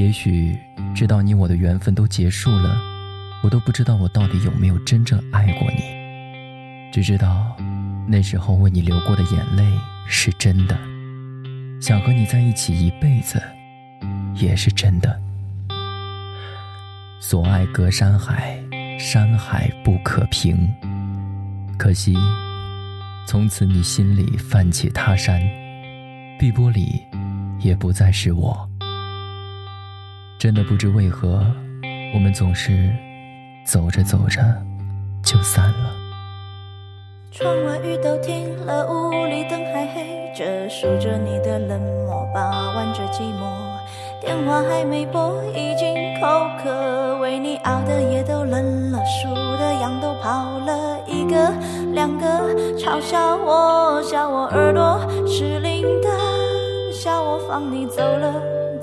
也许直到你我的缘分都结束了，我都不知道我到底有没有真正爱过你。只知道那时候为你流过的眼泪是真的，想和你在一起一辈子也是真的。所爱隔山海，山海不可平。可惜，从此你心里泛起他山，碧波里也不再是我。真的不知为何，我们总是走着走着就散了。窗外雨都停了，屋里灯还黑着，数着你的冷漠，把玩着寂寞。电话还没拨，已经口渴，为你熬的夜都冷了，数的羊都跑了，一个两个，嘲笑我，笑我耳朵失灵的，笑我放你走了，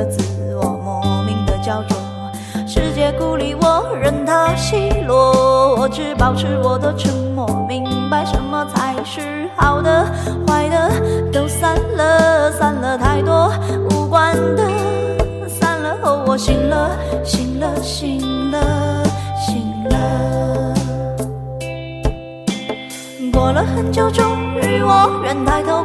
的自我，莫名的焦灼。世界孤立我，任它奚落，我只保持我的沉默，明白什么才是好的，坏的都散了，散了太多无关的，散了后我醒了，醒了，醒了，醒了。过了很久，终于我愿抬头，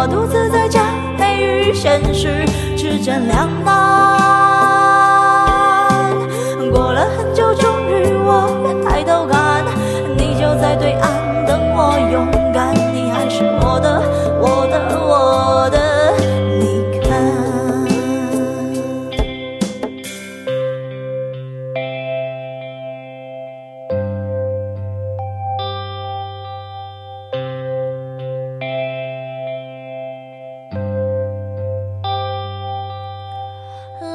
我独自在假寐与现实之间两难。